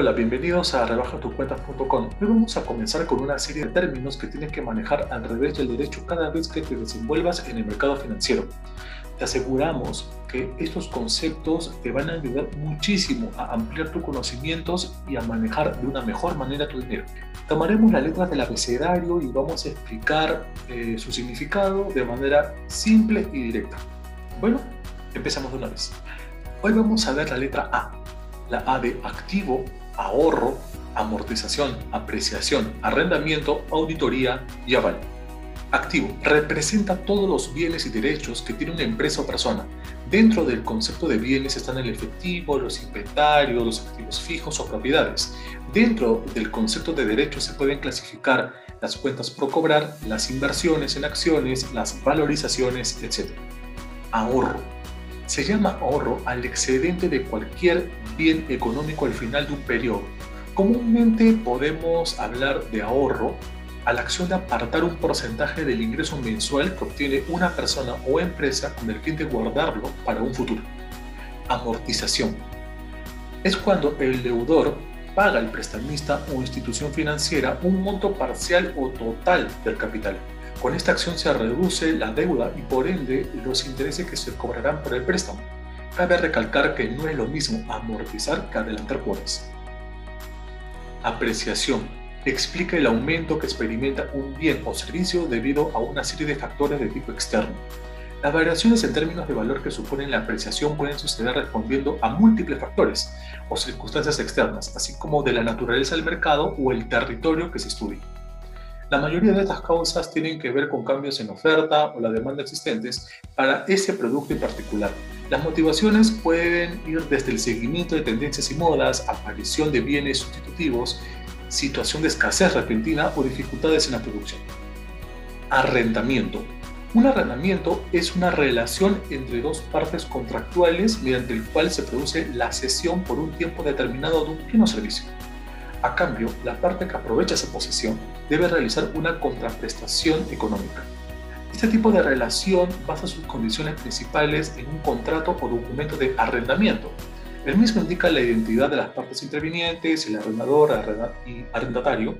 Hola, bienvenidos a rebajatucuentas.com. Hoy vamos a comenzar con una serie de términos que tienes que manejar al revés del derecho cada vez que te desenvuelvas en el mercado financiero. Te aseguramos que estos conceptos te van a ayudar muchísimo a ampliar tus conocimientos y a manejar de una mejor manera tu dinero. Tomaremos las letras del abecedario y vamos a explicar eh, su significado de manera simple y directa. Bueno, empezamos de una vez. Hoy vamos a ver la letra A. La A de activo, ahorro, amortización, apreciación, arrendamiento, auditoría y aval. Activo representa todos los bienes y derechos que tiene una empresa o persona. Dentro del concepto de bienes están el efectivo, los inventarios, los activos fijos o propiedades. Dentro del concepto de derechos se pueden clasificar las cuentas por cobrar, las inversiones en acciones, las valorizaciones, etc. Ahorro. Se llama ahorro al excedente de cualquier bien económico al final de un periodo. Comúnmente podemos hablar de ahorro a la acción de apartar un porcentaje del ingreso mensual que obtiene una persona o empresa con el fin de guardarlo para un futuro. Amortización. Es cuando el deudor paga al prestamista o institución financiera un monto parcial o total del capital. Con esta acción se reduce la deuda y por ende los intereses que se cobrarán por el préstamo. Cabe recalcar que no es lo mismo amortizar que adelantar cuotas. Apreciación. Explica el aumento que experimenta un bien o servicio debido a una serie de factores de tipo externo. Las variaciones en términos de valor que suponen la apreciación pueden suceder respondiendo a múltiples factores o circunstancias externas, así como de la naturaleza del mercado o el territorio que se estudia. La mayoría de estas causas tienen que ver con cambios en oferta o la demanda existentes para ese producto en particular. Las motivaciones pueden ir desde el seguimiento de tendencias y modas, aparición de bienes sustitutivos, situación de escasez repentina o dificultades en la producción. Arrendamiento. Un arrendamiento es una relación entre dos partes contractuales mediante el cual se produce la cesión por un tiempo determinado de un bien o servicio. A cambio, la parte que aprovecha esa posesión debe realizar una contraprestación económica. Este tipo de relación basa sus condiciones principales en un contrato o documento de arrendamiento. El mismo indica la identidad de las partes intervinientes, el arrendador y arrendatario,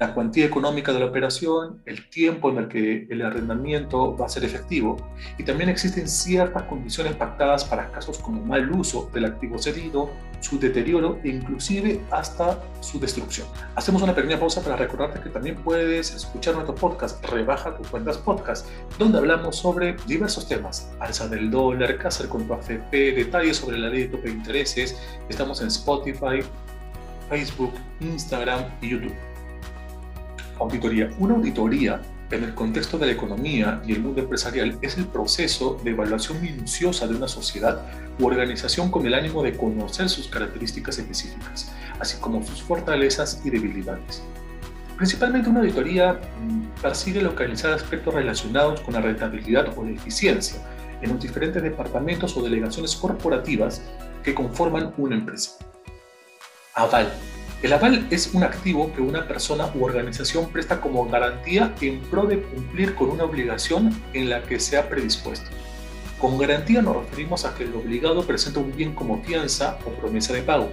la cuantía económica de la operación, el tiempo en el que el arrendamiento va a ser efectivo y también existen ciertas condiciones pactadas para casos como mal uso del activo cedido, su deterioro e inclusive hasta su destrucción. Hacemos una pequeña pausa para recordarte que también puedes escuchar nuestro podcast Rebaja tus cuentas podcast, donde hablamos sobre diversos temas, alza del dólar, qué hacer con tu AFP, detalles sobre la ley de tope de intereses. Estamos en Spotify, Facebook, Instagram y YouTube. Auditoría. Una auditoría en el contexto de la economía y el mundo empresarial es el proceso de evaluación minuciosa de una sociedad u organización con el ánimo de conocer sus características específicas, así como sus fortalezas y debilidades. Principalmente una auditoría mm, persigue localizar aspectos relacionados con la rentabilidad o la eficiencia en los diferentes departamentos o delegaciones corporativas que conforman una empresa. Aval el aval es un activo que una persona u organización presta como garantía en pro de cumplir con una obligación en la que se ha predispuesto. Con garantía nos referimos a que el obligado presenta un bien como fianza o promesa de pago.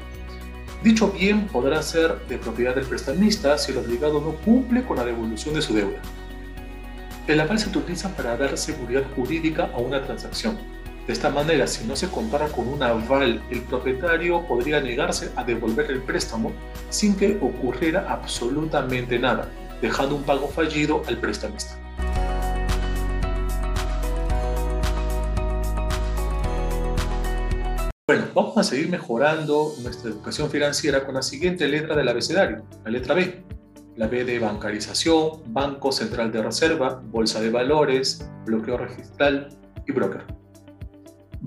Dicho bien podrá ser de propiedad del prestamista si el obligado no cumple con la devolución de su deuda. El aval se utiliza para dar seguridad jurídica a una transacción de esta manera, si no se contara con un aval, el propietario podría negarse a devolver el préstamo sin que ocurriera absolutamente nada, dejando un pago fallido al prestamista. Bueno, vamos a seguir mejorando nuestra educación financiera con la siguiente letra del abecedario, la letra B. La B de bancarización, Banco Central de Reserva, Bolsa de Valores, bloqueo registral y broker.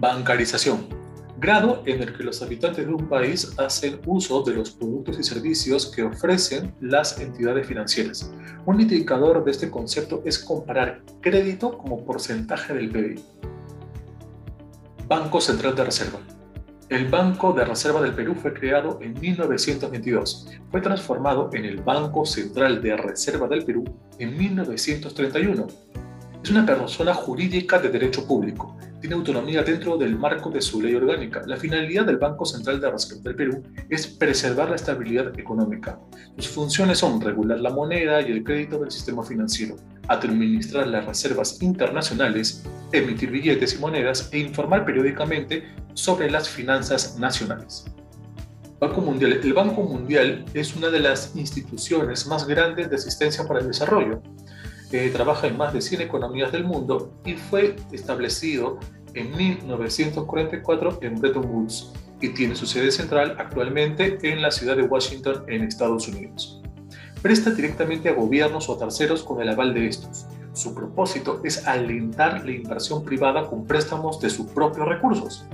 Bancarización. Grado en el que los habitantes de un país hacen uso de los productos y servicios que ofrecen las entidades financieras. Un indicador de este concepto es comparar crédito como porcentaje del PIB. Banco Central de Reserva. El Banco de Reserva del Perú fue creado en 1922. Fue transformado en el Banco Central de Reserva del Perú en 1931. Es una persona jurídica de derecho público tiene autonomía dentro del marco de su ley orgánica. La finalidad del Banco Central de Reserva del Perú es preservar la estabilidad económica. Sus funciones son regular la moneda y el crédito del sistema financiero, administrar las reservas internacionales, emitir billetes y monedas e informar periódicamente sobre las finanzas nacionales. Banco Mundial. El Banco Mundial es una de las instituciones más grandes de asistencia para el desarrollo. Trabaja en más de 100 economías del mundo y fue establecido en 1944 en Bretton Woods y tiene su sede central actualmente en la ciudad de Washington en Estados Unidos. Presta directamente a gobiernos o terceros con el aval de estos. Su propósito es alentar la inversión privada con préstamos de sus propios recursos.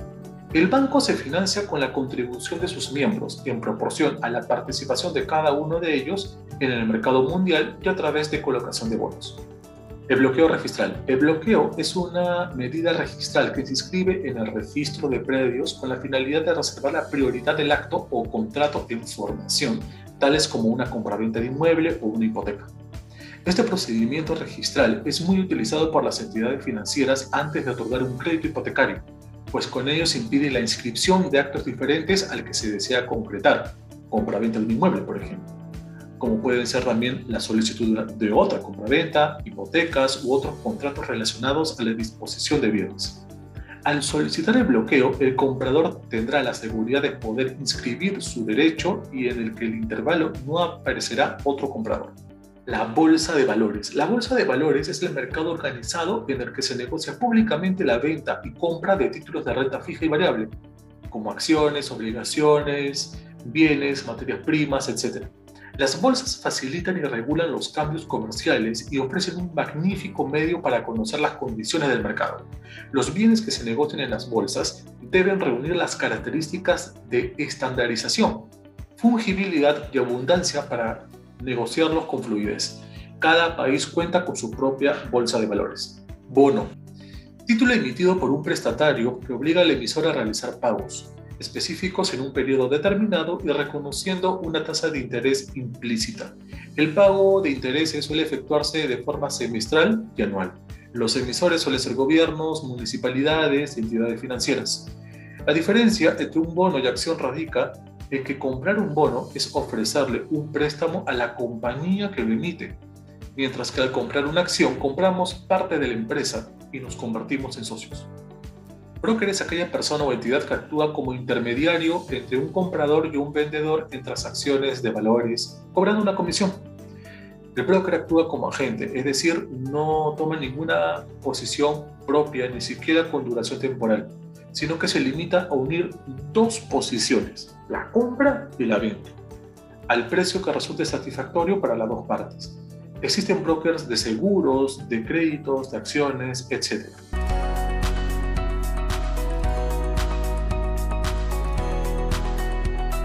El banco se financia con la contribución de sus miembros en proporción a la participación de cada uno de ellos en el mercado mundial y a través de colocación de bonos. El bloqueo registral. El bloqueo es una medida registral que se inscribe en el registro de predios con la finalidad de reservar la prioridad del acto o contrato en formación, tales como una compraventa de inmueble o una hipoteca. Este procedimiento registral es muy utilizado por las entidades financieras antes de otorgar un crédito hipotecario pues con ello se impide la inscripción de actos diferentes al que se desea concretar, compraventa de un inmueble, por ejemplo, como pueden ser también la solicitud de otra compraventa, hipotecas u otros contratos relacionados a la disposición de bienes. Al solicitar el bloqueo, el comprador tendrá la seguridad de poder inscribir su derecho y en el que el intervalo no aparecerá otro comprador la bolsa de valores. La bolsa de valores es el mercado organizado en el que se negocia públicamente la venta y compra de títulos de renta fija y variable, como acciones, obligaciones, bienes, materias primas, etc. Las bolsas facilitan y regulan los cambios comerciales y ofrecen un magnífico medio para conocer las condiciones del mercado. Los bienes que se negocian en las bolsas deben reunir las características de estandarización, fungibilidad y abundancia para negociarlos con fluidez. Cada país cuenta con su propia bolsa de valores. Bono. Título emitido por un prestatario que obliga al emisor a realizar pagos específicos en un periodo determinado y reconociendo una tasa de interés implícita. El pago de intereses suele efectuarse de forma semestral y anual. Los emisores suelen ser gobiernos, municipalidades entidades financieras. La diferencia entre un bono y acción radica es que comprar un bono es ofrecerle un préstamo a la compañía que lo emite, mientras que al comprar una acción compramos parte de la empresa y nos convertimos en socios. Broker es aquella persona o entidad que actúa como intermediario entre un comprador y un vendedor en transacciones de valores, cobrando una comisión. El broker actúa como agente, es decir, no toma ninguna posición propia, ni siquiera con duración temporal sino que se limita a unir dos posiciones, la compra y la venta, al precio que resulte satisfactorio para las dos partes. Existen brokers de seguros, de créditos, de acciones, etc.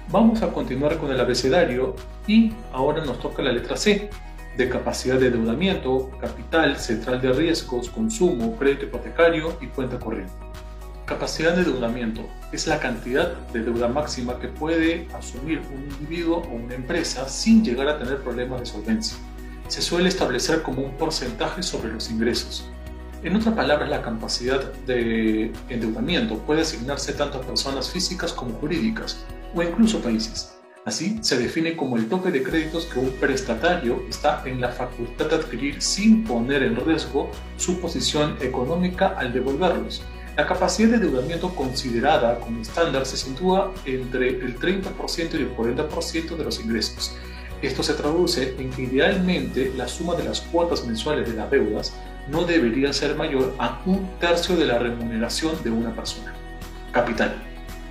Vamos a continuar con el abecedario y ahora nos toca la letra C, de capacidad de endeudamiento, capital, central de riesgos, consumo, crédito hipotecario y cuenta corriente. Capacidad de endeudamiento es la cantidad de deuda máxima que puede asumir un individuo o una empresa sin llegar a tener problemas de solvencia. Se suele establecer como un porcentaje sobre los ingresos. En otras palabras, la capacidad de endeudamiento puede asignarse tanto a personas físicas como jurídicas o incluso países. Así, se define como el tope de créditos que un prestatario está en la facultad de adquirir sin poner en riesgo su posición económica al devolverlos la capacidad de endeudamiento considerada como estándar se sitúa entre el 30% y el 40% de los ingresos. Esto se traduce en que idealmente la suma de las cuotas mensuales de las deudas no debería ser mayor a un tercio de la remuneración de una persona. Capital.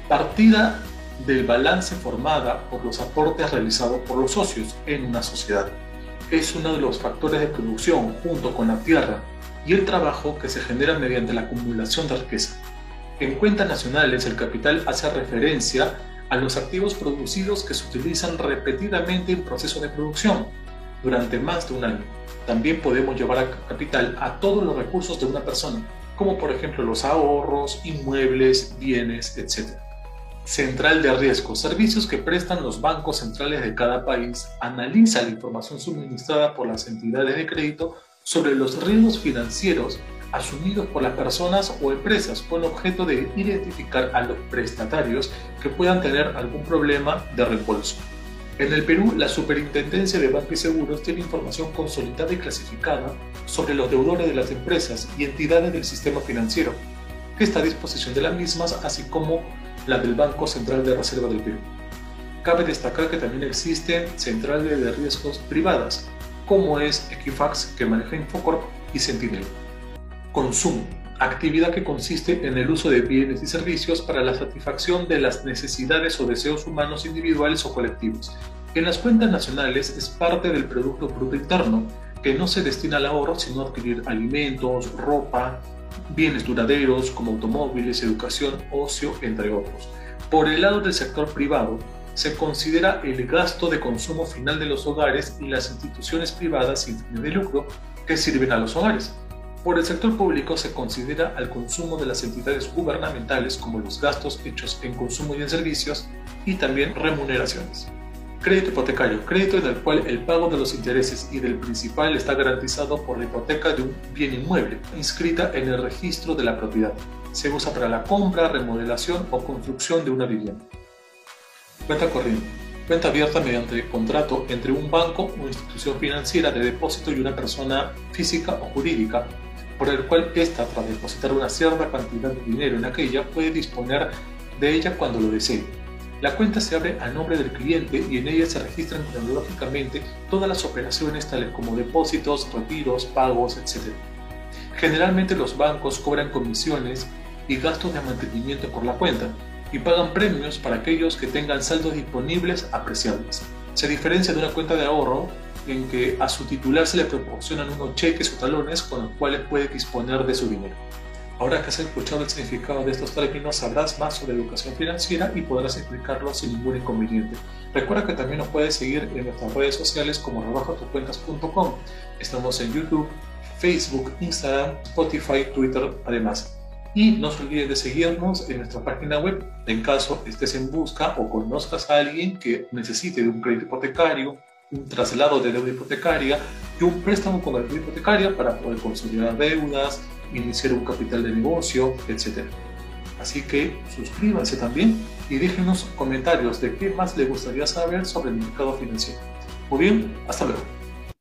Partida del balance formada por los aportes realizados por los socios en una sociedad. Es uno de los factores de producción junto con la tierra, y el trabajo que se genera mediante la acumulación de riqueza. En cuentas nacionales, el capital hace referencia a los activos producidos que se utilizan repetidamente en proceso de producción durante más de un año. También podemos llevar a capital a todos los recursos de una persona, como por ejemplo los ahorros, inmuebles, bienes, etc. Central de riesgo, servicios que prestan los bancos centrales de cada país, analiza la información suministrada por las entidades de crédito sobre los riesgos financieros asumidos por las personas o empresas con objeto de identificar a los prestatarios que puedan tener algún problema de reembolso. En el Perú, la Superintendencia de Bancos y Seguros tiene información consolidada y clasificada sobre los deudores de las empresas y entidades del sistema financiero, que está a disposición de las mismas, así como la del Banco Central de Reserva del Perú. Cabe destacar que también existen centrales de riesgos privadas, como es Equifax, que maneja Infocorp, y Sentinel. Consumo, actividad que consiste en el uso de bienes y servicios para la satisfacción de las necesidades o deseos humanos individuales o colectivos. En las cuentas nacionales es parte del Producto Bruto Interno, que no se destina al ahorro, sino a adquirir alimentos, ropa, bienes duraderos como automóviles, educación, ocio, entre otros. Por el lado del sector privado, se considera el gasto de consumo final de los hogares y las instituciones privadas sin fines de lucro que sirven a los hogares. Por el sector público se considera al consumo de las entidades gubernamentales como los gastos hechos en consumo y en servicios y también remuneraciones. Crédito hipotecario, crédito en el cual el pago de los intereses y del principal está garantizado por la hipoteca de un bien inmueble inscrita en el registro de la propiedad. Se usa para la compra, remodelación o construcción de una vivienda. Cuenta corriente. Cuenta abierta mediante contrato entre un banco o institución financiera de depósito y una persona física o jurídica por el cual ésta, tras depositar una cierta cantidad de dinero en aquella, puede disponer de ella cuando lo desee. La cuenta se abre a nombre del cliente y en ella se registran cronológicamente todas las operaciones tales como depósitos, retiros, pagos, etc. Generalmente los bancos cobran comisiones y gastos de mantenimiento por la cuenta y pagan premios para aquellos que tengan saldos disponibles apreciables. Se diferencia de una cuenta de ahorro en que a su titular se le proporcionan unos cheques o talones con los cuales puede disponer de su dinero. Ahora que has escuchado el significado de estos términos, sabrás más sobre educación financiera y podrás explicarlo sin ningún inconveniente. Recuerda que también nos puedes seguir en nuestras redes sociales como rebajatucuentas.com. Estamos en YouTube, Facebook, Instagram, Spotify, Twitter, además. Y no se olvides de seguirnos en nuestra página web en caso estés en busca o conozcas a alguien que necesite un crédito hipotecario, un traslado de deuda hipotecaria y un préstamo con deuda hipotecaria para poder consolidar deudas, iniciar un capital de negocio, etc. Así que suscríbanse también y déjenos comentarios de qué más le gustaría saber sobre el mercado financiero. Muy bien, hasta luego.